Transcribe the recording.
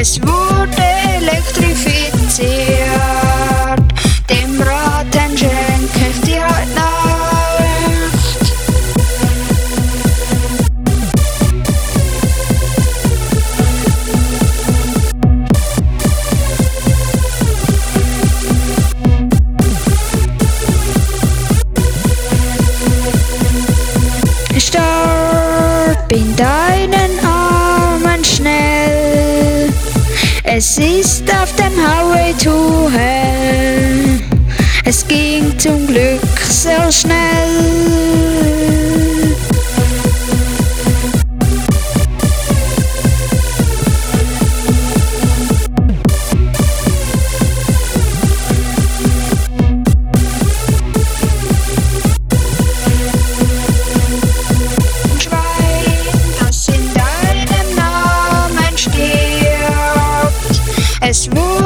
Merci. Es ist auf dem Highway to Hell. Es ging zum Glück sehr schnell. Smooth.